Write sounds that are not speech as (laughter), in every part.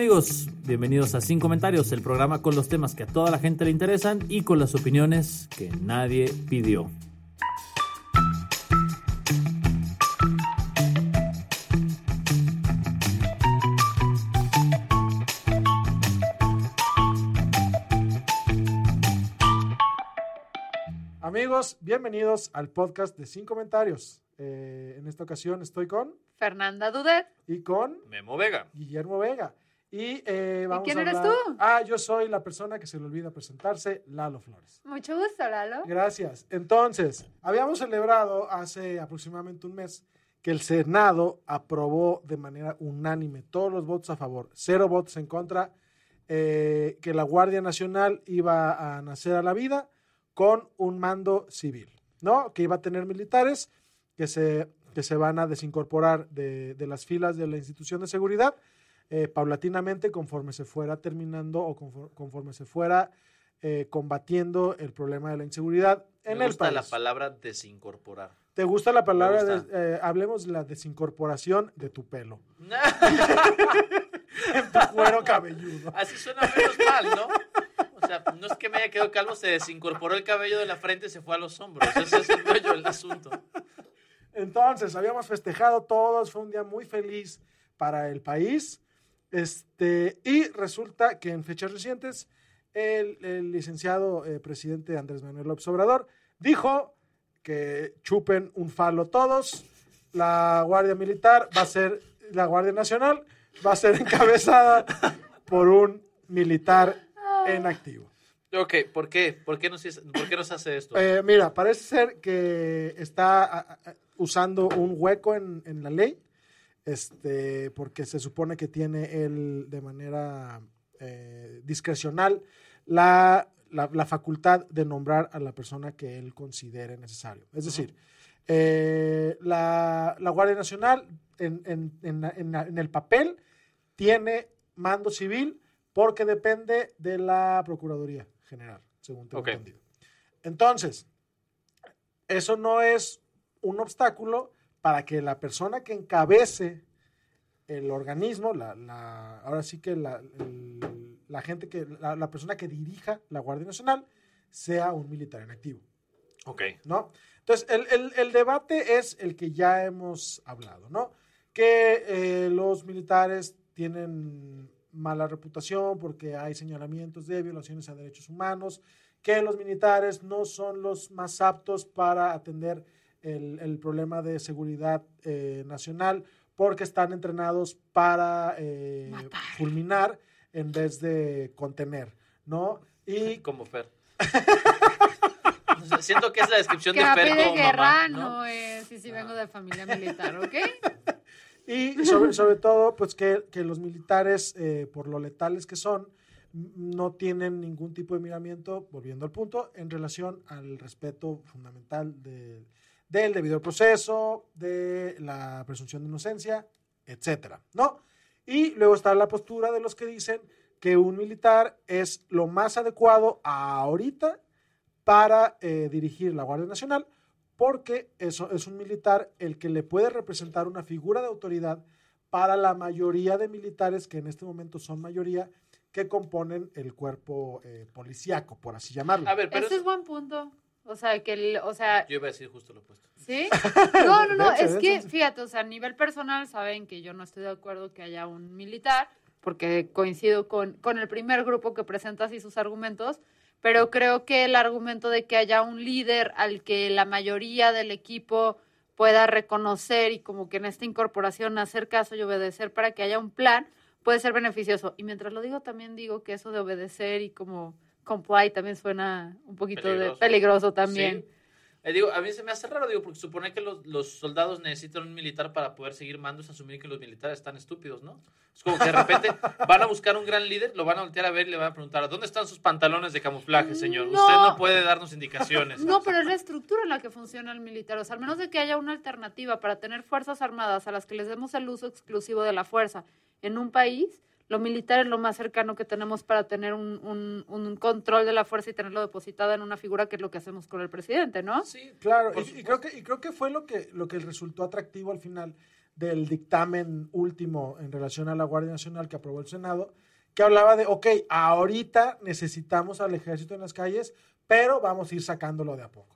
amigos, bienvenidos a Sin Comentarios, el programa con los temas que a toda la gente le interesan y con las opiniones que nadie pidió. Amigos, bienvenidos al podcast de Sin Comentarios. Eh, en esta ocasión estoy con Fernanda Dudet. y con Memo Vega. Guillermo Vega. Y, eh, vamos quién a eres hablar- tú? Ah, yo soy la persona que se le olvida presentarse, Lalo Flores. Mucho gusto, Lalo. Gracias. Entonces, habíamos celebrado hace aproximadamente un mes que el Senado aprobó de manera unánime todos los votos a favor, cero votos en contra, eh, que la Guardia Nacional iba a nacer a la vida con un mando civil, ¿no? Que iba a tener militares que se, que se van a desincorporar de, de las filas de la institución de seguridad eh, paulatinamente conforme se fuera terminando o confor- conforme se fuera eh, combatiendo el problema de la inseguridad en Me el gusta país. la palabra desincorporar. ¿Te gusta la palabra? gusta. de- eh, hablemos de la desincorporación de tu pelo, (laughs) en tu cuero cabelludo. Así suena menos mal, ¿no? O sea, no es que me haya quedado calvo, se desincorporó el cabello de la frente y se fue a los hombros. Ese es el rollo del asunto. Entonces, habíamos festejado todos, fue un día muy feliz para el país. Este, y resulta que en fechas recientes, el, el licenciado eh, presidente Andrés Manuel López Obrador dijo que chupen un falo todos. La Guardia Militar va a ser, la Guardia Nacional va a ser (laughs) encabezada por un militar en activo. Ok, ¿por qué? ¿Por qué nos, por qué nos hace esto? Eh, mira, parece ser que está a- a- usando un hueco en, en la ley, este, porque se supone que tiene él de manera eh, discrecional la, la- la facultad de nombrar a la persona que él considere necesario. Es decir, eh, la, la Guardia Nacional en, en- en el papel tiene mando civil porque depende de la Procuraduría General, según tengo entendido. Entonces, eso no es un obstáculo para que la persona que encabece el organismo, la, la- ahora sí que la, el- la gente que, la, la persona que dirija la Guardia Nacional sea un militar en activo, Ok. ¿no? Entonces, el, el- el debate es el que ya hemos hablado, ¿no? Que eh, los militares tienen mala reputación porque hay señalamientos de violaciones a derechos humanos, que los militares no son los más aptos para atender el, el problema de seguridad eh, nacional porque están entrenados para eh, fulminar en vez de contener, ¿no? Y (laughs) Como Fer. (laughs) Siento que es la descripción Que de Fer como guerra, mamá, no, ¿no? es. Sí, sí, vengo de familia militar, ¿ok? (laughs) Y sobre, sobre todo, pues que, que los militares, eh, por lo letales que son, no tienen ningún tipo de miramiento, volviendo al punto, en relación al respeto fundamental de- del debido proceso, de la presunción de inocencia, etcétera, ¿no? Y luego está la postura de los que dicen que un militar es lo más adecuado ahorita para eh, dirigir la Guardia Nacional, porque eso es un militar el que le puede representar una figura de autoridad para la mayoría de militares que en este momento son mayoría que componen el cuerpo eh, policíaco, por así llamarlo. A ver, pero Ese es buen punto. O sea, que, el- o sea, yo iba a decir justo lo opuesto. ¿sí? (laughs) No, no, no, es que, fíjate, o sea, a nivel personal saben que yo no estoy de acuerdo que haya un militar, porque coincido con, con el primer grupo que presenta así sus argumentos, pero creo que el argumento de que haya un líder al que la mayoría del equipo pueda reconocer y como que en esta incorporación hacer caso y obedecer para que haya un plan, puede ser beneficioso. Y mientras lo digo, también digo que eso de obedecer y como comply también suena un poquito Peligroso. de peligroso también. Sí. Eh, digo, a mí se me hace raro, digo, porque supone que los, los soldados necesitan un militar para poder seguir mando, es asumir que los militares están estúpidos, ¿no? Es como que de repente (laughs) van a buscar un gran líder, lo van a voltear a ver y le van a preguntar, ¿dónde están sus pantalones de camuflaje, señor? No. Usted no puede darnos indicaciones. (laughs) No, pero es la estructura en la que funciona el militar. O sea, al menos de que haya una alternativa para tener fuerzas armadas a las que les demos el uso exclusivo de la fuerza en un país, lo militar es lo más cercano que tenemos para tener un, un- un control de la fuerza y tenerlo depositada en una figura que es lo que hacemos con el presidente, ¿no? Sí, Claro, y creo que, y creo que fue lo que, lo que resultó atractivo al final del dictamen último en relación a la Guardia Nacional que aprobó el Senado, que hablaba de, ok, ahorita necesitamos al ejército en las calles, pero vamos a ir sacándolo de a poco,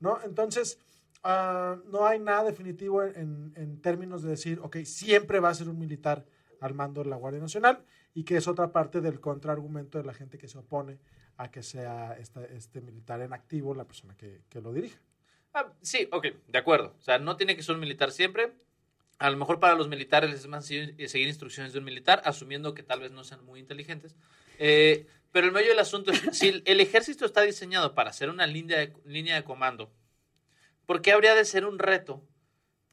¿no? Entonces, ah, no hay nada definitivo en, en términos de decir, ok, siempre va a ser un militar al mando de la Guardia Nacional y que es otra parte del contraargumento de la gente que se opone a que sea este militar en activo la persona que, que lo dirija. Ah, sí, ok, de acuerdo. O sea, no tiene que ser un militar siempre. A lo mejor para los militares es más sencillo seguir instrucciones de un militar, asumiendo que tal vez no sean muy inteligentes. Eh, pero el medio del asunto es, (laughs) si el ejército está diseñado para ser una línea de, línea de comando, ¿por qué habría de ser un reto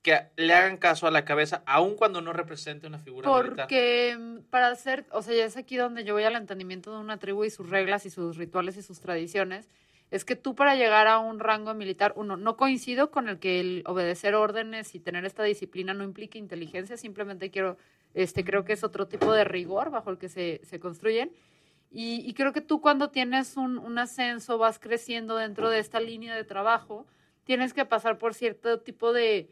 que le hagan caso a la cabeza, aun cuando no represente una figura militar? Porque mm, para hacer, o sea, es aquí donde yo voy al entendimiento de una tribu y sus reglas y sus rituales y sus tradiciones, es que tú para llegar a un rango militar, uno, no coincido con el que el obedecer órdenes y tener esta disciplina no implique inteligencia, simplemente quiero, este, creo que es otro tipo de rigor bajo el que se, se construyen. Y, y creo que tú cuando tienes un, un ascenso, vas creciendo dentro de esta línea de trabajo, tienes que pasar por cierto tipo de,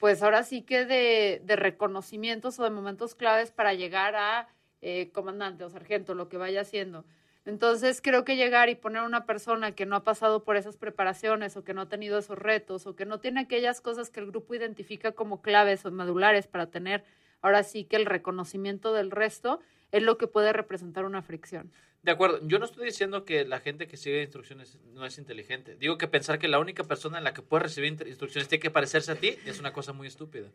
pues ahora sí que de, de reconocimientos o de momentos claves para llegar a eh, comandante o sargento, lo que vaya haciendo. Entonces creo que llegar y poner a una persona que no ha pasado por esas preparaciones o que no ha tenido esos retos o que no tiene aquellas cosas que el grupo identifica como claves o medulares para tener ahora sí que el reconocimiento del resto es lo que puede representar una fricción. De acuerdo, yo no estoy diciendo que la gente que sigue instrucciones no es inteligente. Digo que pensar que la única persona en la que puede recibir instrucciones tiene que parecerse a ti es una cosa muy estúpida.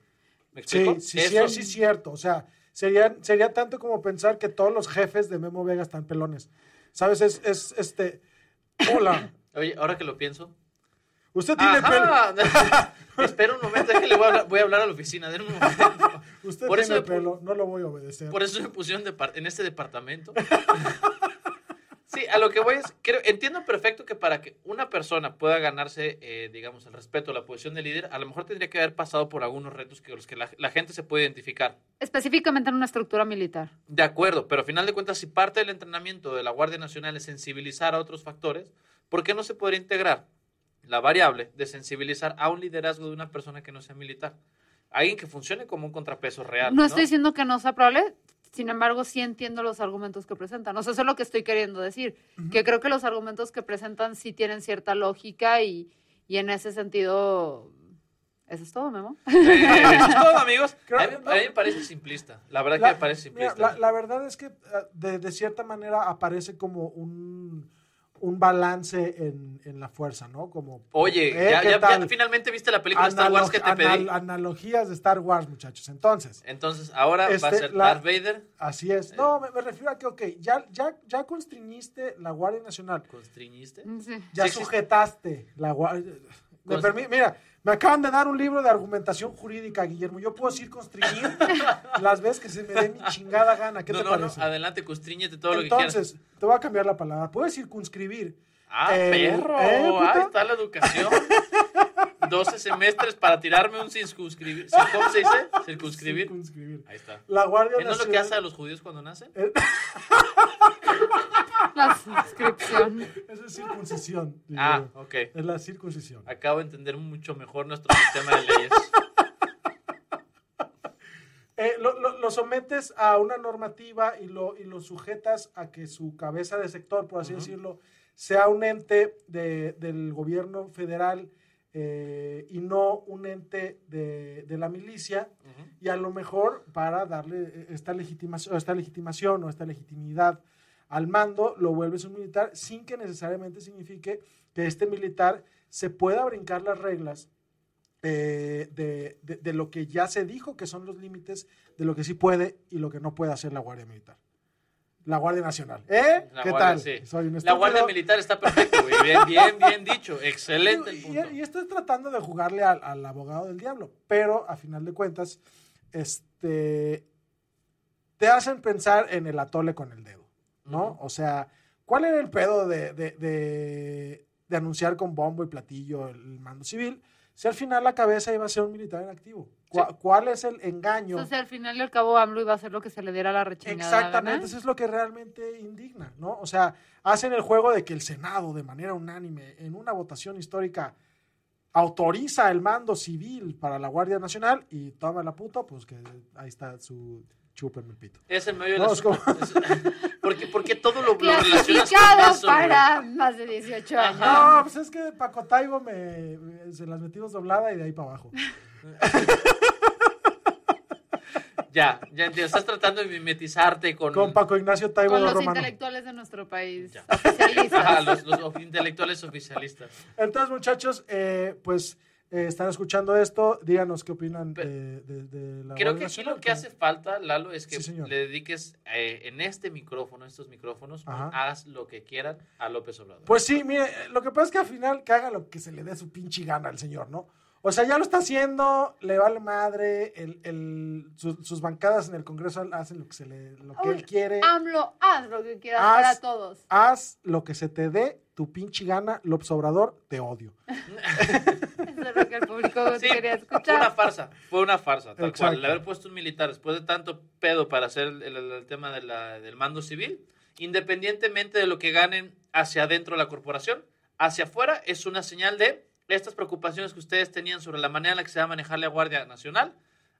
¿Me explico? Sí, sí, sí, Eso- sí, es cierto. O sea, sería, sería tanto como pensar que todos los jefes de Memo Vega están pelones. ¿Sabes? Es, es este. Hola. Oye, ahora que lo pienso. Usted tiene pelo. (laughs) Espera un momento, es que le voy a hablar, voy a hablar a la oficina. Den un momento. (laughs) Usted Por tiene eso- pelo. No lo voy a obedecer. Por eso me pusieron en este departamento. (laughs) Sí, a lo que voy es, creo, entiendo perfecto que para que una persona pueda ganarse, eh, digamos, el respeto, la posición de líder, a lo mejor tendría que haber pasado por algunos retos que los que la, la gente se puede identificar. Específicamente en una estructura militar. De acuerdo, pero a final de cuentas, si parte del entrenamiento de la Guardia Nacional es sensibilizar a otros factores, ¿por qué no se podría integrar la variable de sensibilizar a un liderazgo de una persona que no sea militar? Alguien que funcione como un contrapeso real. No estoy diciendo que no sea probable, sin embargo, sí entiendo los argumentos que presentan. O sea, eso es lo que estoy queriendo decir. Que creo que los argumentos que presentan sí tienen cierta lógica y, y en ese sentido. Eso es todo, Memo. (laughs) Eh, eso es todo, amigos. Creo- a, mí, a mí me parece simplista. La verdad La- que me parece mira, la, la verdad es que ah, de, de cierta manera aparece como un, un balance en, en la fuerza, ¿no? Como, Oye, ¿eh? ya, ¿Qué ya- ya tal? finalmente viste la película Star Wars que te Analog- pedí. anal- analogías de Star Wars, muchachos. Entonces, Entonces, ahora va a Este, ser la- Darth Vader. así es. No, me, me refiero a que, ok, ya, ya, ya constriñiste la Guardia Nacional. ¿Constriñiste? Sí. Ya Sí sujeteste la Guardia. Mira, me acaban de dar un libro de argumentación jurídica, Guillermo. Yo puedo decir constriñir (laughs) las veces que se me dé mi chingada gana. ¿Qué no, te no, no, parece? adelante, constríñete todo lo que quieras. Entonces, te voy a cambiar la palabra. Puedes circunscribir. Ah, eh, perro. ¿eh? Ahí está la educación. (laughs) 12 semestres para tirarme un circunscribir. ¿Cómo se dice? Circunscribir. Circunscribir. Ahí está. La Guardia ¿Eh, ¿No es lo que hace a los judíos cuando nacen? (laughs) La suscripción. Esa es circuncisión. Ah, Guillermo. ok. Es la circuncisión. Acabo de entender mucho mejor nuestro sistema de leyes. (laughs) Eh, lo, lo- lo sometes a una normativa y lo, y lo sujetas a que su cabeza de sector, por así decirlo, sea un ente de- del gobierno federal eh, y no un ente de, de la milicia. Y a lo mejor para darle eh, esta legitimación, esta legitimación o esta legitimidad al mando, lo vuelves un militar sin que necesariamente signifique que este militar se pueda brincar las reglas eh, de, de- de lo que ya se dijo que son los límites de lo que sí puede y lo que no puede hacer la Guardia Militar. La Guardia Nacional. ¿Eh? La ¿Qué Guardia, tal? sí. Soy un La. Guardia Militar está perfecto, güey. Bien, bien, bien dicho. (laughs) Excelente el Y, punto. y- y estoy tratando de jugarle al, al abogado del diablo, pero a final de cuentas, este, te hacen pensar en el atole con el dedo, ¿no? O sea, ¿cuál era el pedo de, de- de- de anunciar con bombo y platillo el mando civil? Si al final la cabeza iba a ser un militar en activo. ¿Cuál, Sí. cuál es el engaño? O sea, al final y al cabo AMLO iba a hacer lo que se le diera la rechingada Exactamente, eso es lo que realmente indigna, ¿no? O sea, hacen el juego de que el Senado, de manera unánime, en una votación histórica, autoriza el mando civil para la Guardia Nacional y toma la puta, pues que ahí está su chúpenme el pito. Es el medio No, es asunto. (laughs) Es- porque, porque todo lo, lo relacionas con güey. para más de 18 años. No, pues es que Paco Taibo me, me- se las metimos doblada y de ahí para abajo. (laughs) Ya, ya entiendo. Estás tratando de mimetizarte con, Con Paco Ignacio Taibo Con los Romano. intelectuales de nuestro país. Ya. Oficialistas. Los, los intelectuales oficialistas. Entonces, muchachos, eh, pues eh, están escuchando esto, díganos qué opinan Pero- de, de- de la Creo que aquí lo que hace falta, Lalo, es que Sí, le dediques eh, en este micrófono, estos micrófonos, Ajá. haz lo que quieran a López Obrador. Pues sí, mire, lo que pasa es que al final que haga lo que se le dé su pinche gana al señor, ¿no? O sea, ya lo está haciendo, le vale madre, el, el- sus, sus bancadas en el Congreso hacen lo que, se le, lo que Uy, él quiere. AMLO, haz lo que quieras Haz- para todos. Haz lo que se te dé tu pinche gana, López Obrador, te odio. (laughs) Eso es lo que el público Sí, quería fue una escuchar. farsa, fue una farsa, tal Exacto. cual. El haber puesto un militar después de tanto pedo para hacer el, el- el tema de la- del mando civil, independientemente de lo que ganen hacia adentro de la corporación, hacia afuera es una señal de estas preocupaciones que ustedes tenían sobre la manera en la que se va a manejar la Guardia Nacional,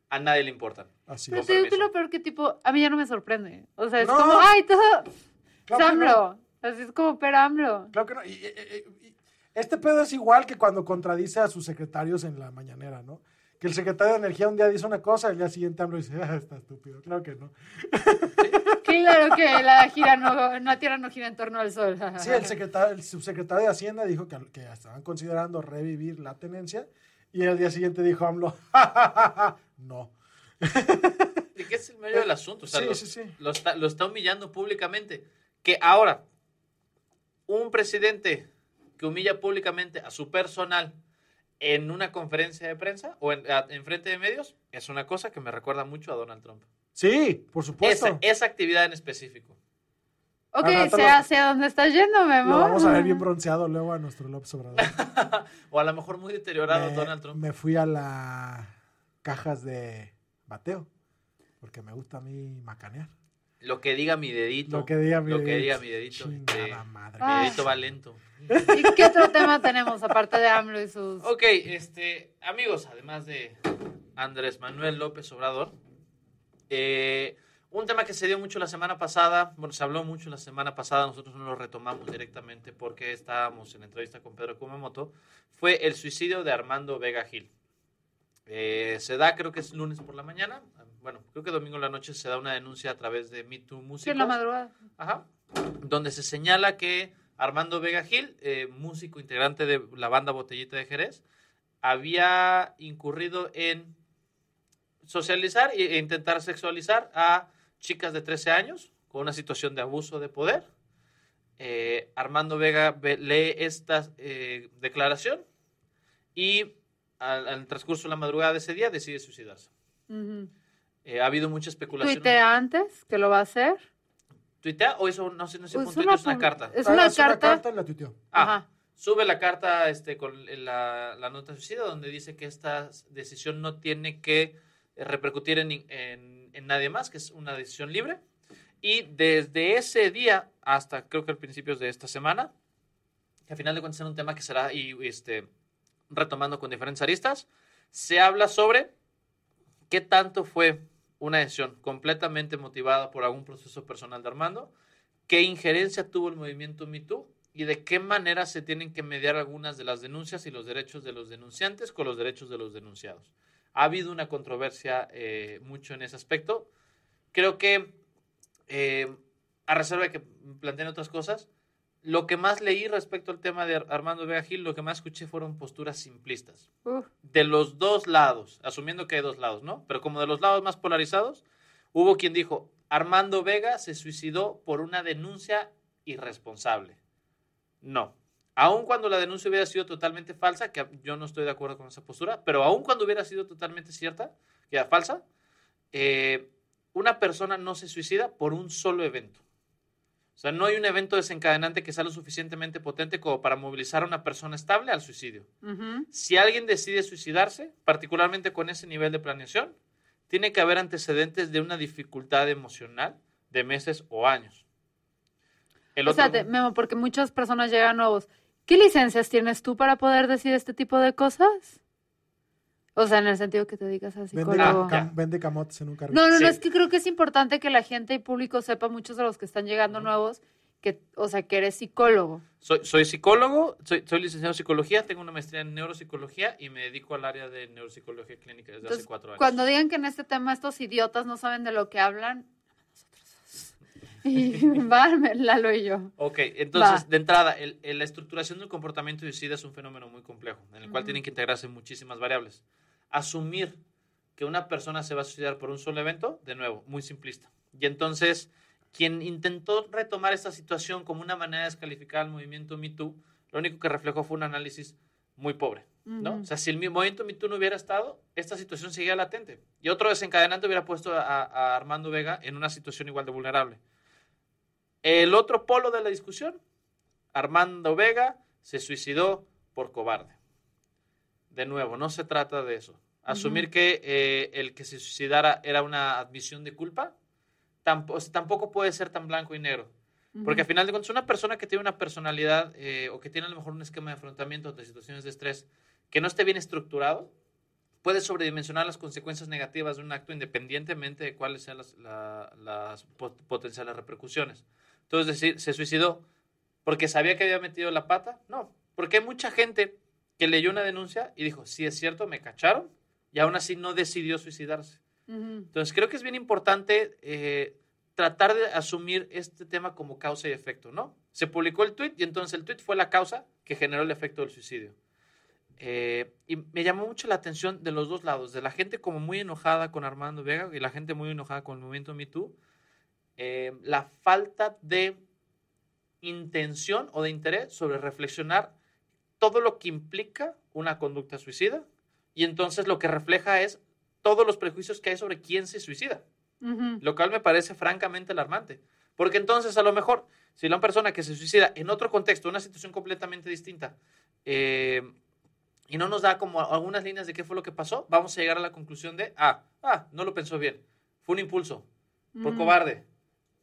a nadie le importan. Así Pero es. te digo que permiso. lo peor que tipo, a mí ya no me sorprende. O sea, es No. como, ay, todo, es Claro que no. AMLO. Así es como, pero AMLO. Claro que no. Y- y- y- este pedo es igual que cuando contradice a sus secretarios en la mañanera, ¿no? Que el secretario de Energía un día dice una cosa y el día siguiente AMLO dice, ah, está estúpido. Claro que no. Claro que la gira no, la tierra no gira en torno al sol. (laughs) Sí, el, secretario, el subsecretario de Hacienda dijo que, que estaban considerando revivir la tenencia y el día siguiente dijo AMLO, (laughs) "Ja, ja, ja, ja, no. ¿Y qué es el medio del asunto? O sea, Sí, lo, sí, sí. Lo, está, lo está humillando públicamente. Que ahora, un presidente que humilla públicamente a su personal en una conferencia de prensa o en, a- en frente de medios, es una cosa que me recuerda mucho a Donald Trump. Sí, por supuesto. Esa, esa actividad en específico. Ok, Al rato sé hacia dónde estás yendo, Memo. Lo vamos a ver bien bronceado luego a nuestro López Obrador. (laughs) O a lo mejor muy deteriorado me, Donald Trump. me fui a las cajas de bateo porque me gusta a mí macanear. Lo que diga mi dedito. Lo que diga mi Lo que dedito. diga mi dedito. Chingada este, madre. Ah. mi dedito va lento. ¿Y qué otro tema tenemos aparte de AMLO y sus... Ok, este, amigos, además de Andrés Manuel López Obrador, eh, un tema que se dio mucho la semana pasada, bueno, se habló mucho la semana pasada, nosotros no lo retomamos directamente porque estábamos en entrevista con Pedro Kumamoto, fue el suicidio de Armando Vega Gil. Eh, se da, creo que es lunes por la mañana, bueno, creo que domingo en la noche se da una denuncia a través de Me Too Sí, en la madrugada. Ajá. Donde se señala que Armando Vega Gil, eh, músico integrante de la banda Botellita de Jerez, había incurrido en socializar e intentar sexualizar a chicas de 13 años con una situación de abuso de poder. Eh, Armando Vega ve- lee esta eh, declaración y al, al transcurso de la madrugada de ese día decide suicidarse. Eh, ha habido mucha especulación. Tuitea antes que lo va a hacer. ¿Tuitea o eso no sé, no sé, Pues un tuit, es una carta? Es Ah, una carta. y la tuiteó. Ah, Ajá. sube la carta este, con la, la nota de suicidio donde dice que esta decisión no tiene que eh, repercutir en, en- nadie más, que es una decisión libre. Y desde ese día hasta creo que a principios de esta semana, que al final de cuentas es un tema que será y, este, retomando con diferentes aristas, se habla sobre qué tanto fue una decisión completamente motivada por algún proceso personal de Armando, qué injerencia tuvo el movimiento MeToo y de qué manera se tienen que mediar algunas de las denuncias y los derechos de los denunciantes con los derechos de los denunciados. Ha habido una controversia eh, mucho en ese aspecto. Creo que, eh, a reserva de que planteen otras cosas, lo que más leí respecto al tema de Ar- Armando Vega Gil, lo que más escuché fueron posturas simplistas Uf. de los dos lados, asumiendo que hay dos lados, ¿no? Pero como de los lados más polarizados, hubo quien dijo, Armando Vega se suicidó por una denuncia irresponsable. No. Aun cuando la denuncia hubiera sido totalmente falsa, que yo no estoy de acuerdo con esa postura, pero aun cuando hubiera sido totalmente cierta, que era falsa, eh, una persona no se suicida por un solo evento. O sea, no hay un evento desencadenante que sea lo suficientemente potente como para movilizar a una persona estable al suicidio. Si alguien decide suicidarse, particularmente con ese nivel de planeación, tiene que haber antecedentes de una dificultad emocional de meses o años. El O otro- Memo, porque muchas personas llegan nuevos. ¿Qué licencias tienes tú para poder decir este tipo de cosas? O sea, en el sentido que te digas a Vende, psicólogo. Cam- ya. vende camotes en un carrito. No, no, Sí. no, es que creo que es importante que la gente y público sepa, muchos de los que están llegando nuevos, que, o sea, que eres psicólogo. Soy, soy psicólogo, soy, soy licenciado en psicología, tengo una maestría en neuropsicología y me dedico al área de neuropsicología clínica desde Entonces, hace cuatro años. cuando digan que en este tema estos idiotas no saben de lo que hablan. (laughs) Y (laughs) van, Lalo y yo. Ok, entonces, Va. de entrada, el- el- la estructuración del comportamiento suicida es un fenómeno muy complejo, en el cual tienen que integrarse muchísimas variables. Asumir que una persona se va a suicidar por un solo evento, de nuevo, muy simplista. Y entonces, quien intentó retomar esta situación como una manera de descalificar al movimiento MeToo, lo único que reflejó fue un análisis muy pobre. ¿no? Ujú. O sea, si el mi- movimiento MeToo no hubiera estado, esta situación seguía latente. Y otro desencadenante hubiera puesto a, a Armando Vega en una situación igual de vulnerable. El otro polo de la discusión, Armando Vega se suicidó por cobarde. De nuevo, no se trata de eso. Asumir que eh, el que se suicidara era una admisión de culpa, tampoco, tampoco puede ser tan blanco y negro. Porque al final de cuentas, una persona que tiene una personalidad eh, o que tiene a lo mejor un esquema de afrontamiento de situaciones de estrés que no esté bien estructurado, puede sobredimensionar las consecuencias negativas de un acto independientemente de cuáles sean las, la- las pot- potenciales repercusiones. Entonces, decir, ¿se suicidó porque sabía que había metido la pata? No, porque hay mucha gente que leyó una denuncia y dijo, sí es cierto, me cacharon, y aún así no decidió suicidarse. Ujú. Entonces, creo que es bien importante eh, tratar de asumir este tema como causa y efecto, ¿no? Se publicó el tweet y entonces el tweet fue la causa que generó el efecto del suicidio. Eh, y me llamó mucho la atención de los dos lados, de la gente como muy enojada con Armando Vega y la gente muy enojada con el movimiento Me Too, eh, la falta de intención o de interés sobre reflexionar todo lo que implica una conducta suicida y entonces lo que refleja es todos los prejuicios que hay sobre quién se suicida, Ujú. lo cual me parece francamente alarmante. Porque entonces a lo mejor, si una persona que se suicida en otro contexto, una situación completamente distinta, eh, y no nos da como algunas líneas de qué fue lo que pasó, vamos a llegar a la conclusión de, ah, ah, no lo pensó bien, fue un impulso, por Ujú. cobarde,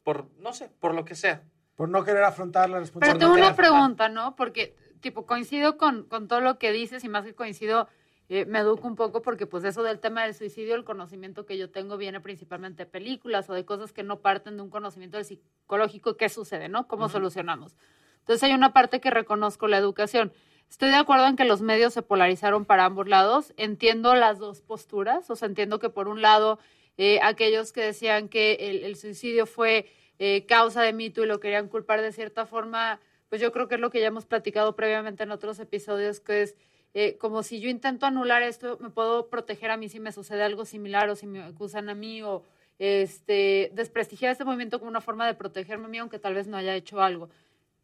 por, no sé, por lo que sea. Por no querer afrontar la Pero responsabilidad. tengo una pregunta, ¿no? Porque, tipo, coincido con, con todo lo que dices y más que coincido, eh, me educo un poco porque, pues, eso del tema del suicidio, el conocimiento que yo tengo viene principalmente de películas o de cosas que no parten de un conocimiento del psicológico. ¿Qué sucede, no? ¿Cómo Ujú. solucionamos? Entonces, hay una parte que reconozco, la educación. Estoy de acuerdo en que los medios se polarizaron para ambos lados. Entiendo las dos posturas. O sea, entiendo que por un lado, eh, aquellos que decían que el, suicidio fue eh, causa de mito y lo querían culpar de cierta forma, pues yo creo que es lo que ya hemos platicado previamente en otros episodios, que es eh, como si yo intento anular esto, me puedo proteger a mí si me sucede algo similar o si me acusan a mí o este, desprestigiar este movimiento como una forma de protegerme a mí, aunque tal vez no haya hecho algo.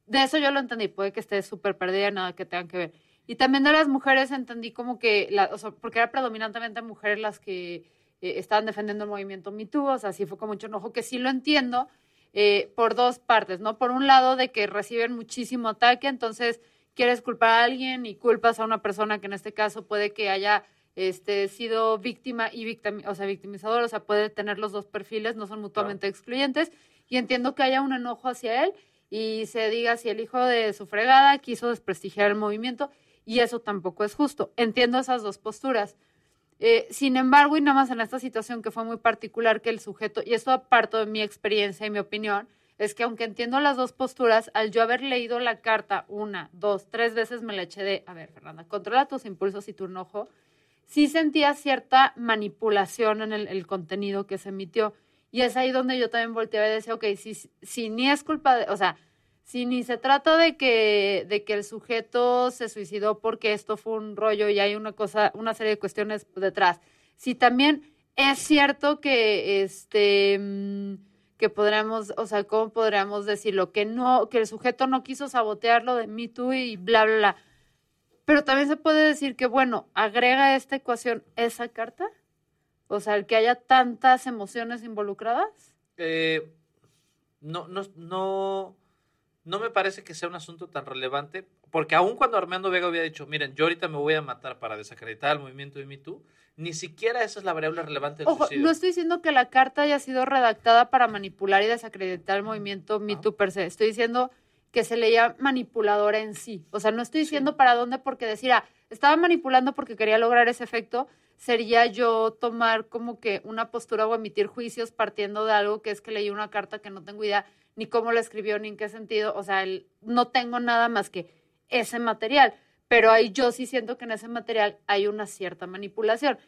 De eso yo lo entendí, puede que esté súper perdida, nada que tengan que ver. Y también de las mujeres entendí como que, la, o sea, porque era predominantemente mujeres las que eh, estaban defendiendo el movimiento Me Too, o sea, sí fue con mucho enojo, que sí lo entiendo, eh, por dos partes, ¿no? Por un lado, de que reciben muchísimo ataque, entonces quieres culpar a alguien y culpas a una persona que en este caso puede que haya este, sido víctima y victim, o sea, victimizador, o sea, puede tener los dos perfiles, no son mutuamente excluyentes, y entiendo que haya un enojo hacia él y se diga si el hijo de su fregada quiso desprestigiar el movimiento, y eso tampoco es justo. Entiendo esas dos posturas. Eh, sin embargo, y nada más en esta situación que fue muy particular, que el sujeto, y esto aparto de mi experiencia y mi opinión, es que aunque entiendo las dos posturas, al yo haber leído la carta una, dos, tres veces me la eché de, a ver, Fernanda, controla tus impulsos y tu enojo, sí sentía cierta manipulación en el, el contenido que se emitió. Y es ahí donde yo también volteaba y decía, ok, si, si ni es culpa de, o sea, si ni se trata de que, de que el sujeto se suicidó porque esto fue un rollo y hay una cosa, una serie de cuestiones detrás. Si también es cierto que este mm, que podríamos, o sea, cómo podríamos decirlo, que no, que el sujeto no quiso sabotear lo de Me Too y bla, bla, bla. Pero también se puede decir que, bueno, agrega esta ecuación esa carta, o sea, el que haya tantas emociones involucradas. Eh, no, no, no, no me parece que sea un asunto tan relevante, porque aun cuando Armando Vega había dicho, miren, yo ahorita me voy a matar para desacreditar el movimiento de Me Too, ni siquiera esa es la variable relevante del Ojo, suicidio. no estoy diciendo que la carta haya sido redactada para manipular y desacreditar el movimiento Me Too per se. Estoy diciendo que se leía manipuladora en sí. O sea, no estoy diciendo para dónde porque decir, ah, estaba manipulando porque quería lograr ese efecto, sería yo tomar como que una postura o emitir juicios partiendo de algo que es que leí una carta que no tengo idea ni cómo la escribió ni en qué sentido. O sea, el- no tengo nada más que ese material. Pero ahí yo sí siento que en ese material hay una cierta manipulación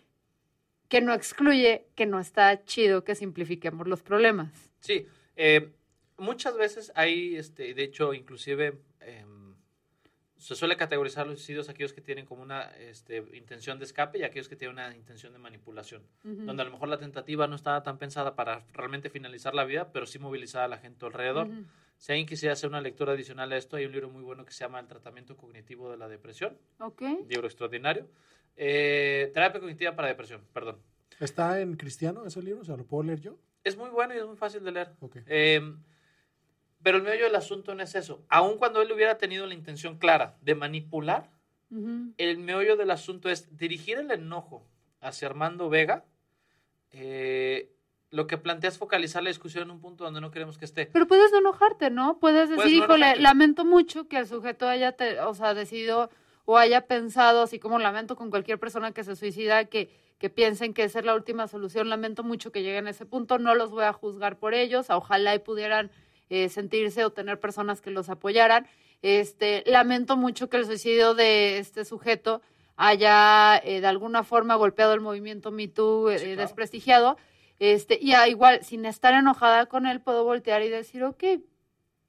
que no excluye que no está chido que simplifiquemos los problemas. Sí, eh, muchas veces hay, este, de hecho, inclusive em, se suele categorizar los suicidios aquellos que tienen como una este, intención de escape y aquellos que tienen una intención de manipulación, donde a lo mejor la tentativa no estaba tan pensada para realmente finalizar la vida, pero sí movilizar a la gente alrededor. Ujú. Si alguien quisiera hacer una lectura adicional a esto, hay un libro muy bueno que se llama El tratamiento cognitivo de la depresión, Ok. un libro extraordinario. Eh, terapia cognitiva para depresión, perdón. ¿Está en cristiano ese libro? O sea, ¿lo puedo leer yo? Es muy bueno y es muy fácil de leer. Ok. Eh, pero el meollo del asunto no es eso. Aun cuando él hubiera tenido la intención clara de manipular, el meollo del asunto es dirigir el enojo hacia Armando Vega. eh, lo que plantea es focalizar la discusión en un punto donde no queremos que esté. Pero puedes no enojarte, ¿no? Puedes decir, Puedes no híjole, lamento mucho que el sujeto haya, te- o sea, decidido o haya pensado, así como lamento con cualquier persona que se suicida, que, que piensen que esa es la última solución. Lamento mucho que lleguen a ese punto. No los voy a juzgar por ellos. Ojalá y pudieran eh, sentirse o tener personas que los apoyaran. Este, lamento mucho que el suicidio de este sujeto haya eh, de alguna forma golpeado el movimiento Me Too, eh, Sí, claro. desprestigiado. Este, y ah, igual, sin estar enojada con él, puedo voltear y decir, ok,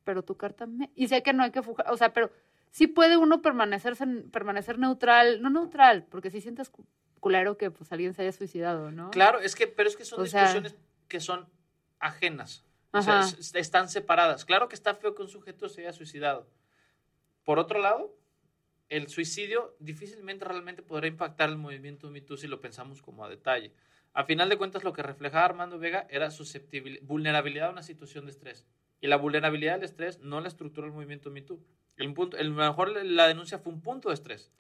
pero tu carta me... Y sé que no hay que fujar, o sea, pero sí puede uno permanecerse, permanecer neutral, no neutral, porque si sientes cu- culero que pues alguien se haya suicidado, ¿no? Claro, es que, pero es que son O sea- discusiones que son ajenas. O sea, están separadas. Claro que está feo que un sujeto se haya suicidado. Por otro lado, el suicidio difícilmente realmente podrá impactar el movimiento Me Too si lo pensamos como a detalle. A final de cuentas, lo que reflejaba Armando Vega era susceptibilidad, vulnerabilidad a una situación de estrés. Y la vulnerabilidad al estrés no la estructura el movimiento Me Too. El punto, el mejor la denuncia fue un punto de estrés.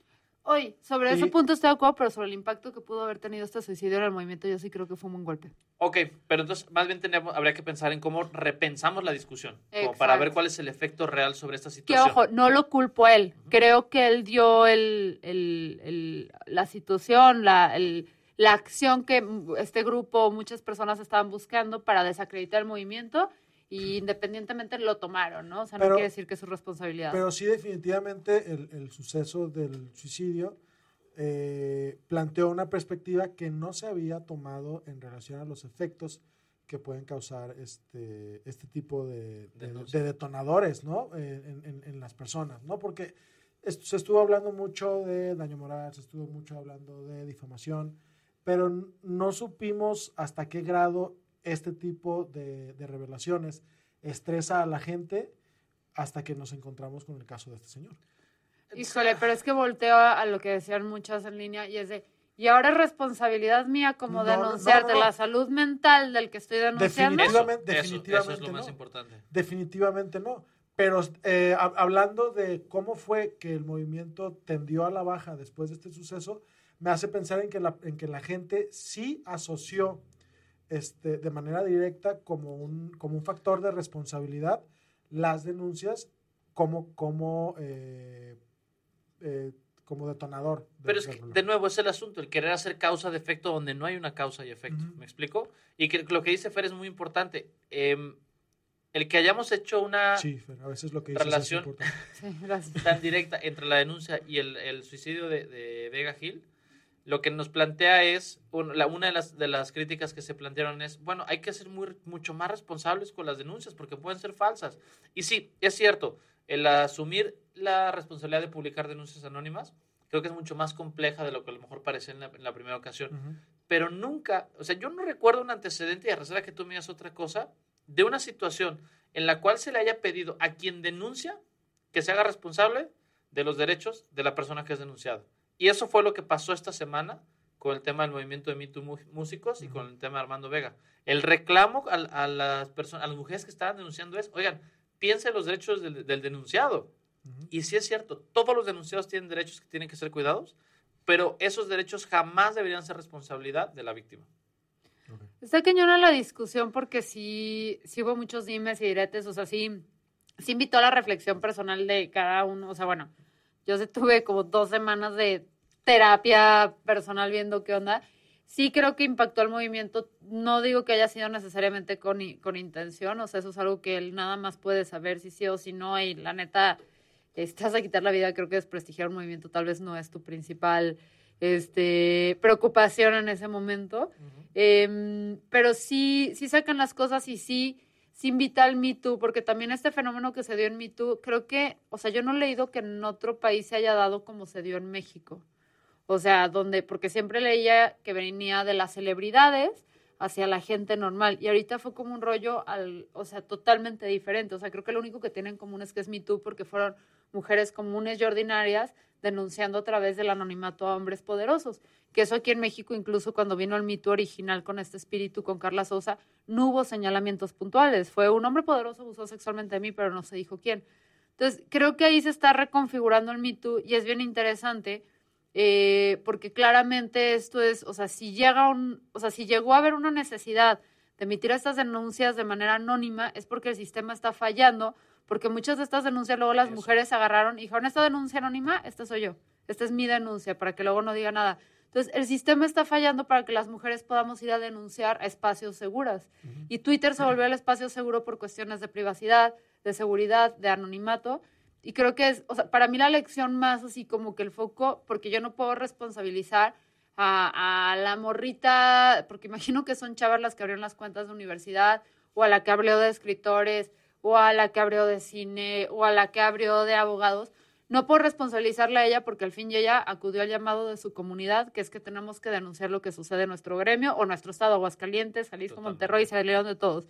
Hoy, sobre Y- ese punto estoy de acuerdo, pero sobre el impacto que pudo haber tenido este suicidio en el movimiento, yo sí creo que fue un buen golpe. Ok, pero entonces más bien tenemos, habría que pensar en cómo repensamos la discusión, como para ver cuál es el efecto real sobre esta Que situación. ojo, no lo culpo a él. Creo que él dio el, el- el- la situación, la, el- la acción que este grupo, muchas personas estaban buscando para desacreditar el movimiento y independientemente lo tomaron, ¿no? O sea, no quiere decir que es su responsabilidad. Pero sí, definitivamente el, el suceso del suicidio eh, planteó una perspectiva que no se había tomado en relación a los efectos que pueden causar este, este tipo de, de- detonadores ¿no? Eh, en, en- en las personas. ¿no? Porque est- se estuvo hablando mucho de daño moral, se estuvo mucho hablando de difamación, pero no supimos hasta qué grado este tipo de, de revelaciones estresa a la gente hasta que nos encontramos con el caso de este señor. Híjole, pero es que volteo a, lo que decían muchas en línea y es de, y ahora es responsabilidad mía como No, no, no, denunciarte no. la salud mental del que estoy denunciando. Eso, Definitivamente- eso, eso es definitivamente lo más no. importante. Definitivamente no. Pero eh, hab- hablando de cómo fue que el movimiento tendió a la baja después de este suceso, me hace pensar en que la, en que la gente sí asoció este, de manera directa como un, como un factor de responsabilidad las denuncias como, como, eh, eh, como detonador. de- Pero es que, de nuevo, es el asunto, el querer hacer causa de efecto donde no hay una causa y efecto. ¿Me explico? Y que lo que dice Fer es muy importante. Em, el que hayamos hecho una Sí, Fer, a veces lo que Relación- es. (laughs) Sí, tan directa entre la denuncia y el, el suicidio de, de Vega Gil, lo que nos plantea es, una de las, de las críticas que se plantearon es, bueno, hay que ser muy, mucho más responsables con las denuncias porque pueden ser falsas. Y sí, es cierto, el asumir la responsabilidad de publicar denuncias anónimas, creo que es mucho más compleja de lo que a lo mejor parecía en la, en la primera ocasión pero nunca, o sea, yo no recuerdo un antecedente y a de que tú me digas otra cosa, de una situación en la cual se le haya pedido a quien denuncia que se haga responsable de los derechos de la persona que es denunciada. Y eso fue lo que pasó esta semana con el tema del movimiento de Me Too Músicos y con el tema de Armando Vega. El reclamo a, las personas, a las mujeres que estaban denunciando es, oigan, piensen los derechos del, denunciado. Y si es cierto, todos los denunciados tienen derechos que tienen que ser cuidados, pero esos derechos jamás deberían ser responsabilidad de la víctima. Está cañona la discusión porque sí, sí hubo muchos dimes y diretes, o sea, sí, sí invitó a la reflexión personal de cada uno, o sea, bueno, yo tuve como dos semanas de terapia personal viendo qué onda. Sí creo que impactó al movimiento. No digo que haya sido necesariamente con, con intención, o sea, eso es algo que él nada más puede saber si sí o si no. Y la neta, estás a quitar la vida, creo que desprestigiar un movimiento tal vez no es tu principal este, preocupación en ese momento. Em, pero sí, sí sacan las cosas y sí sí invita al Me Too, porque también este fenómeno que se dio en Me Too, creo que, o sea, yo no he leído que en otro país se haya dado como se dio en México. O sea, donde, porque siempre leía que venía de las celebridades hacia la gente normal. Y ahorita fue como un rollo, o sea, totalmente diferente. O sea, creo que lo único que tienen en común es que es Me Too porque fueron mujeres comunes y ordinarias denunciando a través del anonimato a hombres poderosos. Que eso aquí en México, incluso cuando vino el mito original con este espíritu, con Carla Sosa, no hubo señalamientos puntuales. Fue un hombre poderoso abusó sexualmente de mí, pero no se dijo quién. Entonces, creo que ahí se está reconfigurando el mito y es bien interesante eh, porque claramente esto es, o sea, si llega un, o sea, si llegó a haber una necesidad de emitir estas denuncias de manera anónima, es porque el sistema está fallando, porque muchas de estas denuncias luego las mujeres agarraron y dijeron, esta denuncia anónima, esta soy yo, esta es mi denuncia, para que luego no diga nada. Entonces, el sistema está fallando para que las mujeres podamos ir a denunciar a espacios seguros. Y Twitter se volvió el espacio seguro por cuestiones de privacidad, de seguridad, de anonimato. Y creo que es, o sea, para mí la lección más así como que el foco, porque yo no puedo responsabilizar a, a la morrita, porque (laughs) imagino que son chavas las que abrieron las cuentas de universidad, o a la que abrió de escritores, o a la que abrió de cine, o a la que abrió de abogados no por responsabilizarle a ella, porque al fin ella acudió al llamado de su comunidad, que es que tenemos que denunciar lo que sucede en nuestro gremio o nuestro estado, Aguascalientes, Jalisco, Monterrey, salieron de todos.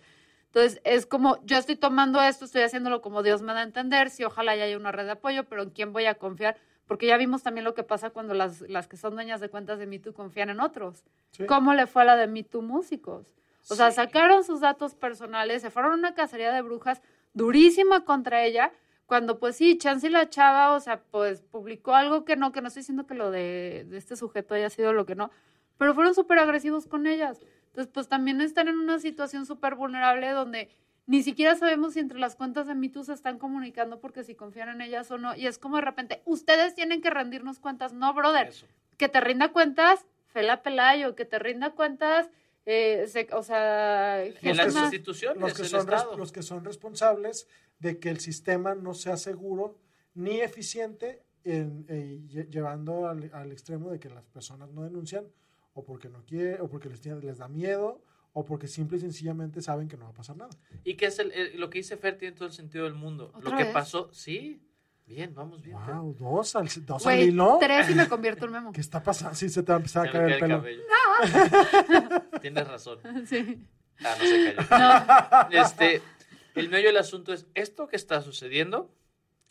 Entonces, es como, yo estoy tomando esto, estoy haciéndolo como Dios me da a entender, si ojalá ya haya una red de apoyo, pero ¿en quién voy a confiar? Porque ya vimos también lo que pasa cuando las, las que son dueñas de cuentas de MeToo confían en otros. ¿Cómo le fue a la de MeToo Músicos? O sea, sacaron sus datos personales, se fueron a una cacería de brujas durísima contra ella, cuando pues sí, Chance y la chava, o sea, pues publicó algo que no, que no estoy diciendo que lo de, este sujeto haya sido lo que no, pero fueron súper agresivos con ellas. Entonces, pues también están en una situación súper vulnerable donde ni siquiera sabemos si entre las cuentas de MeToo se están comunicando porque si confían en ellas o no. Y es como de repente, ustedes tienen que rendirnos cuentas. No, brother. Que te rinda cuentas Fela Pelayo, que te rinda cuentas, eh, o sea... En las instituciones, los que, son, los que son responsables de que el sistema no sea seguro ni eficiente, en, eh, llevando al, extremo de que las personas no denuncian o porque no quieren, o porque les, les da miedo, o porque simple y sencillamente saben que no va a pasar nada. Y que es el, lo que dice Fer tiene todo el sentido del mundo. Lo que pasó, sí, bien, vamos bien. Wow, dos al, dos Tres y me convierto en memo. (laughs) ¿Qué está pasando? Sí, se te va a empezar a caer el pelo. No. (laughs) Tienes razón. (laughs) Sí. Ah, no se cayó. No. Este, el medio del asunto es, esto que está sucediendo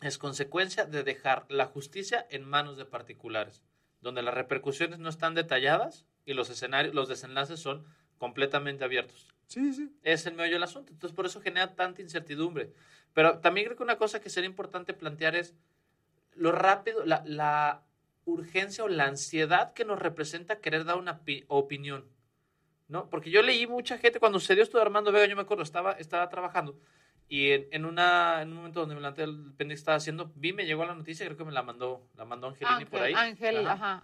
es consecuencia de dejar la justicia en manos de particulares, donde las repercusiones no están detalladas y los escenarios, los desenlaces son completamente abiertos. Sí, sí. Es el medio del asunto. Entonces, por eso genera tanta incertidumbre. Pero también creo que una cosa que sería importante plantear es lo rápido, la, la urgencia o la ansiedad que nos representa querer dar una opinión. ¿no? Porque yo leí mucha gente, cuando se dio esto de Armando Vega, yo me acuerdo, estaba, estaba trabajando y en, en, una, en un momento donde me levanté el pendiente estaba haciendo, vi, me llegó la noticia, creo que me la mandó, la mandó Angelini por ahí. Ángel, ajá.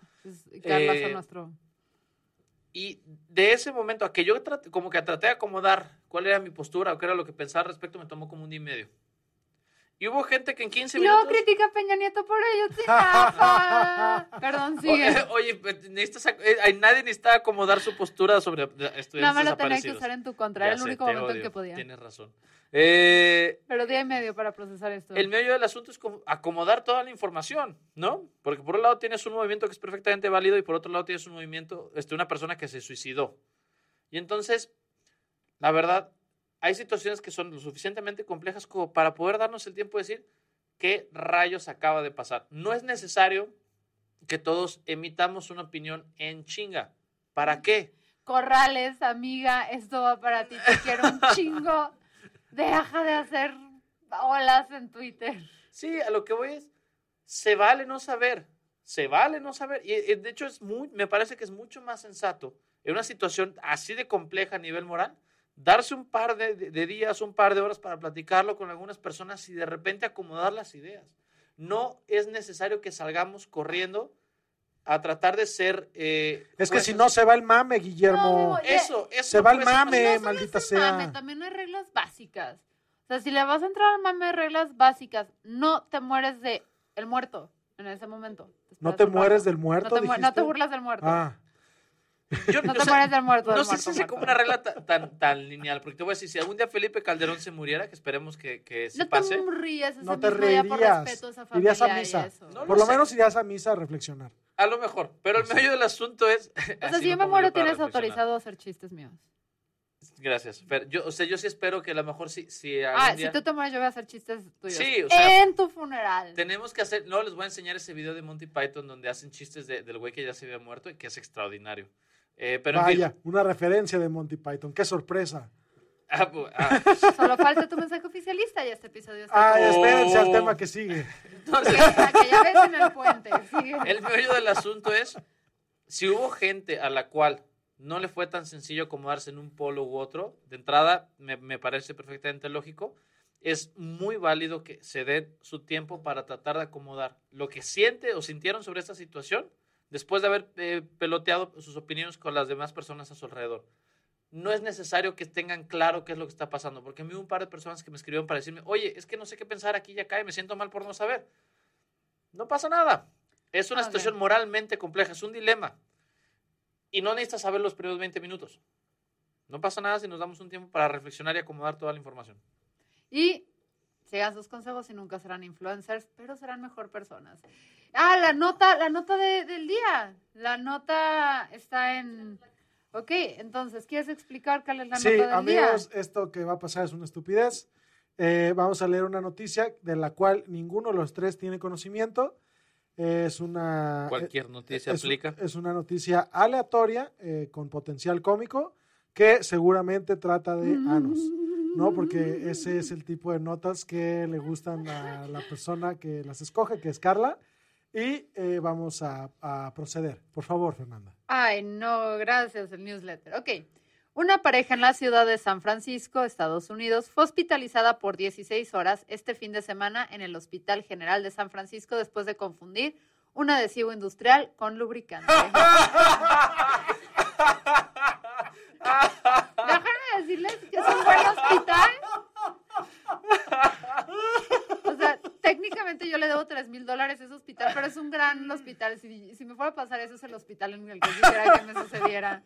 Carla eh, nuestro. Y de ese momento a que yo como que traté de acomodar cuál era mi postura o qué era lo que pensaba al respecto, me tomó como un día y medio. Y hubo gente que en 15 minutos. No critica a Peña Nieto por ello, sí, (laughs) Perdón, sigue. Oye, necesitas, eh, nadie necesita acomodar su postura sobre estudiantes Nada más lo tenía que usar en tu contra, era el único momento en que podía. Tienes razón. Eh, Pero día y medio para procesar esto. El medio del asunto es acomodar toda la información, ¿no? Porque por un lado tienes un movimiento que es perfectamente válido y por otro lado tienes un movimiento, este, una persona que se suicidó. Y entonces, la verdad, hay situaciones que son lo suficientemente complejas como para poder darnos el tiempo de decir qué rayos acaba de pasar. No es necesario que todos emitamos una opinión en chinga. ¿Para qué? Corrales, amiga, esto va para ti. Te quiero un (laughs) chingo. Deja de hacer olas en Twitter. Sí, a lo que voy es, se vale no saber, se vale no saber. Y eh, de hecho es muy, me parece que es mucho más sensato en una situación así de compleja a nivel moral, darse un par de, de- días, un par de horas para platicarlo con algunas personas y de repente acomodar las ideas. No es necesario que salgamos corriendo a tratar de ser... eh, Es que si no se va el mame, Guillermo. No, Eso, eso Se no va el mame, No maldita es el mame, sea. también hay reglas básicas. O sea, si le vas a entrar al mame de reglas básicas, no te mueres de el muerto en ese momento. No esperas te mueres del muerto, No te, mu- no te burlas del muerto. Ah, Yo- No o te sea, mueres del muerto. del No sé muerto, si sea muerto. como una regla ta- tan, tan lineal, porque te voy a decir, si algún día Felipe Calderón se muriera, que esperemos que, que sí No pase, te ese no te mismo día por reirías. respeto a esa familia Irías a misa. No Por lo lo sé. menos irías a misa a reflexionar. a lo mejor, pero el medio del asunto es... (laughs) O sea, si yo me muero, tienes autorizado a hacer chistes míos. Gracias, Fer. Yo, o sea, yo sí espero que a lo mejor si, si Ah, algún si día tú te mueres, yo voy a hacer chistes tuyos. Sí, o sea, en tu funeral. tenemos que hacer... No, les voy a enseñar ese video de Monty Python donde hacen chistes de- del güey que ya se había muerto y que es extraordinario. Eh, pero en fin, Vaya, una referencia de Monty Python. ¡Qué sorpresa! ah, ah, (laughs) Solo falta tu mensaje oficialista y este episodio está Ay, Oh. espérense al tema que sigue. (laughs) entonces, que ya ves en el puente. sigue. El meollo del asunto es, si hubo gente a la cual no le fue tan sencillo acomodarse en un polo u otro, de entrada me, me parece perfectamente lógico, es muy válido que se den su tiempo para tratar de acomodar lo que siente o sintieron sobre esta situación después de haber eh, peloteado sus opiniones con las demás personas a su alrededor. No es necesario que tengan claro qué es lo que está pasando, porque a mí hubo un par de personas que me escribieron para decirme, oye, es que no sé qué pensar aquí y acá y me siento mal por no saber. No pasa nada. Es una Ok. situación moralmente compleja, es un dilema. Y no necesitas saber los primeros 20 minutos. No pasa nada si nos damos un tiempo para reflexionar y acomodar toda la información. Y sigan sus consejos y nunca serán influencers, pero serán mejor personas. Ah, la nota, la nota de- del día. La nota está en. Ok, entonces, ¿quieres explicar cuál es la Sí, nota del amigos, día? esto que va a pasar es una estupidez. Eh, vamos a leer una noticia de la cual ninguno de los tres tiene conocimiento. Es una. Cualquier noticia es, aplica. es una noticia aleatoria eh, con potencial cómico que seguramente trata de anos, ¿no? Porque ese es el tipo de notas que le gustan a la persona que las escoge, que es Carla. Y eh, vamos a, a proceder. Por favor, Fernanda. Ay, no, gracias, el newsletter. Ok. Una pareja en la ciudad de San Francisco, Estados Unidos, fue hospitalizada por 16 horas este fin de semana en el Hospital General de San Francisco después de confundir un adhesivo industrial con lubricante. (laughs) Déjenme decirles que es un buen hospital. O sea, técnicamente yo le debo 3 mil dólares a ese hospital, pero es un gran hospital. Si, si me fuera a pasar eso, es el hospital en el que quisiera que me sucediera.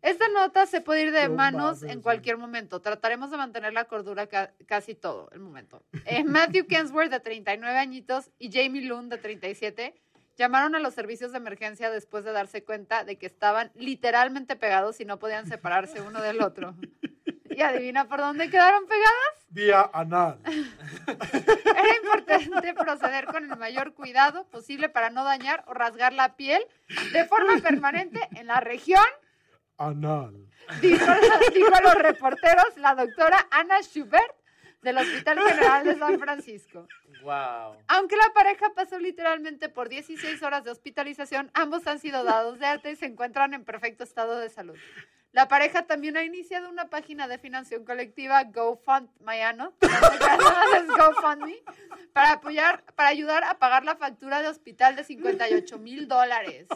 Esta nota se puede ir de No manos mames, en cualquier momento. Trataremos de mantener la cordura ca- casi todo el momento. Eh, Matthew Kensworth, de 39 añitos, y Jamie Loon, de 37, llamaron a los servicios de emergencia después de darse cuenta de que estaban literalmente pegados y no podían separarse uno del otro. ¿Y adivina por dónde quedaron pegados? Vía anal. Era importante proceder con el mayor cuidado posible para no dañar o rasgar la piel de forma permanente en la región, Anal. dijo, dijo a los reporteros la doctora Ana Schubert del Hospital General de San Francisco. Wow. Aunque la pareja pasó literalmente por 16 horas de hospitalización, ambos han sido dados de alta y se encuentran en perfecto estado de salud. La pareja también ha iniciado una página de financiación colectiva GoFundMe, ¿no? Es (laughs) GoFundMe, para apoyar, para ayudar a pagar la factura de hospital de 58 mil dólares.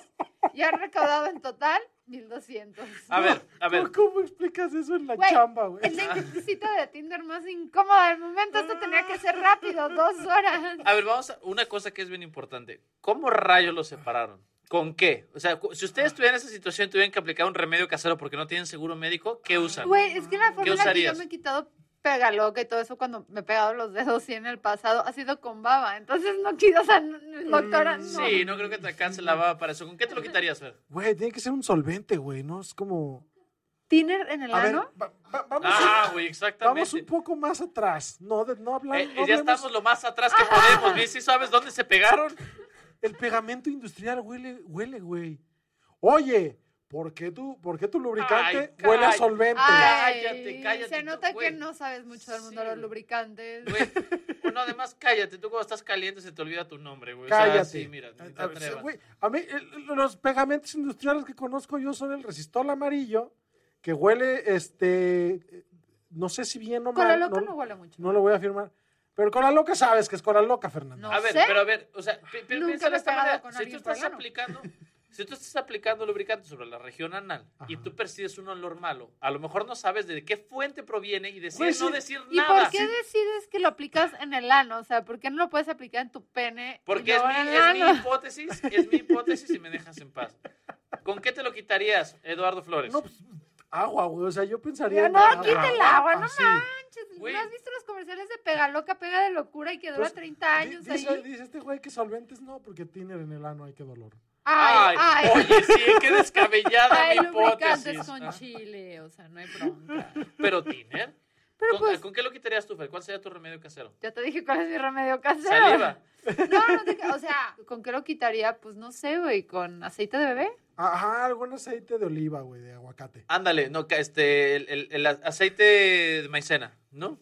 Y han recaudado en total 1.200. A ver, a ver. ¿Cómo, explicas eso en la Güey, chamba, güey? Es la cita de Tinder más incómoda del momento. Esto tenía que ser rápido, dos horas. A ver, vamos a una cosa que es bien importante. ¿Cómo rayos los separaron? ¿Con qué? O sea, si ustedes estuvieran en esa situación y tuvieran que aplicar un remedio casero porque no tienen seguro médico, ¿qué usan? Güey, es que la forma en la que yo me he quitado pegaloca y todo eso cuando me he pegado los dedos sí en el pasado ha sido con baba. Entonces no quiero, o sea, no- doctora, no. Sí, no creo que te alcance la baba para eso. ¿Con qué te lo quitarías, Fer? Güey, tiene que ser un solvente, güey, ¿no? Es como... ¿Tiner en el A ver, ano? va- va- vamos, Ah, güey, vamos exactamente. un poco más atrás. No, de, no hablar. Eh, no ya hablemos- estamos lo más atrás que podemos. ¿Ves? ¿Sí sabes dónde se pegaron? El pegamento industrial huele, huele, güey. Oye, ¿por qué tu, por qué tu lubricante Ay, huele a solvente? Ay, Cállate, cállate, Se nota que no sabes mucho del mundo Sí, de los lubricantes. Güey, bueno, además, cállate. Tú cuando estás caliente se te olvida tu nombre, güey. O sea, Cállate. sí, mira, A- a- güey, a mí, el- los pegamentos industriales que conozco yo son el resistol amarillo, que huele, este, no sé si bien o Con mal. loca no, no huele mucho. no lo voy a afirmar. Pero con la loca sabes que es con la loca, Fernando. No. A ver, sé. pero a ver, o sea, pi- pi- Nunca piensa de esta manera. Si tú estás aplicando, si tú estás aplicando lubricante sobre la región anal y Ajá. tú percibes un olor malo, a lo mejor no sabes de qué fuente proviene y decides Güey, sí. no decir ¿Y nada. por qué decides que lo aplicas en el ano? O sea, ¿por qué no lo puedes aplicar en tu pene? y Porque es mi, es mi hipótesis, es mi hipótesis y me dejas en paz. ¿Con qué te lo quitarías, Eduardo Flores? No, pues, agua, güey. O sea, yo pensaría. En no, agua. quita el agua, no Así. manches. Güey. ¿No has visto los comerciales de Pega Loca, Pega de Locura y que dura Pues, 30 di- años dice, ahí? dice este güey que solventes no, porque tiner en el ano hay que dolor. Ay, ay. Oye, sí, qué descabellada Hay mi lubricantes hipótesis. con Ah, chile, o sea, no hay bronca. Pero Tiner, Pero ¿con, pues, ¿con qué lo quitarías tú, Fer? ¿Cuál sería tu remedio casero? ya te dije cuál es mi remedio casero. Saliva. (laughs) No, no te, o sea, ¿con qué lo quitaría? Pues no sé, güey, con aceite de bebé. Ajá, algún aceite de oliva, güey, de aguacate. Ándale, no, este, el, el- el aceite de maicena, ¿no?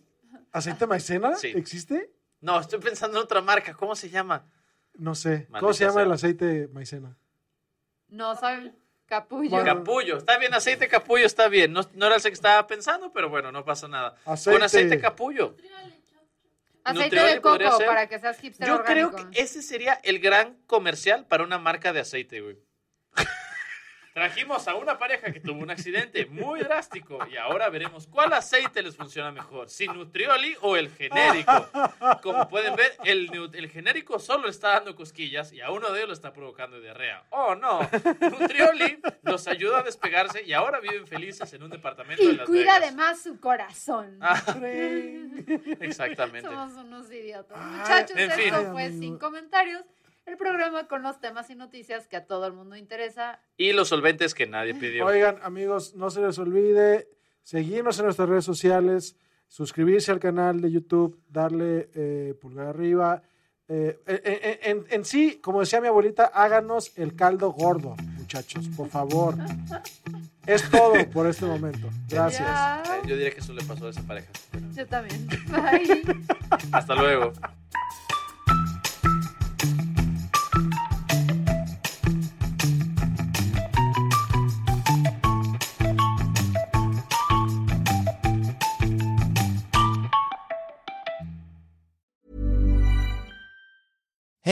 ¿Aceite de maicena? Sí. ¿Existe? No, estoy pensando en otra marca. ¿Cómo se llama? No sé. ¿Cómo se llama sea. el aceite de maicena? No, soy capullo. Bueno. Capullo. Está bien, aceite capullo está bien. No, no era el que estaba pensando, pero bueno, no pasa nada. Aceite. Con aceite capullo. aceite Nutrioli de coco para que seas hipster Yo orgánico. creo que ese sería el gran comercial para una marca de aceite, güey. Trajimos a una pareja que tuvo un accidente muy drástico y ahora veremos cuál aceite les funciona mejor, si Nutrioli o el genérico. Como pueden ver, el, genérico solo está dando cosquillas y a uno de ellos le está provocando diarrea. ¡Oh, no! Nutrioli los ayuda a despegarse y ahora viven felices en un departamento de Y Las cuida Vegas. además su corazón. Ah, (laughs) exactamente. Somos unos idiotas. Ay, Muchachos, en fin. esto fue. Sin Comentarios, el programa con los temas y noticias que a todo el mundo interesa. Y los solventes que nadie pidió. Oigan, amigos, no se les olvide seguirnos en nuestras redes sociales, suscribirse al canal de YouTube, darle eh, pulgar arriba. Eh, en, en- en sí, como decía mi abuelita, háganos el caldo gordo, muchachos, por favor. Es todo por este momento. Gracias. Ya, Eh, Yo diría que eso le pasó a esa pareja. yo también. Bye. Hasta luego.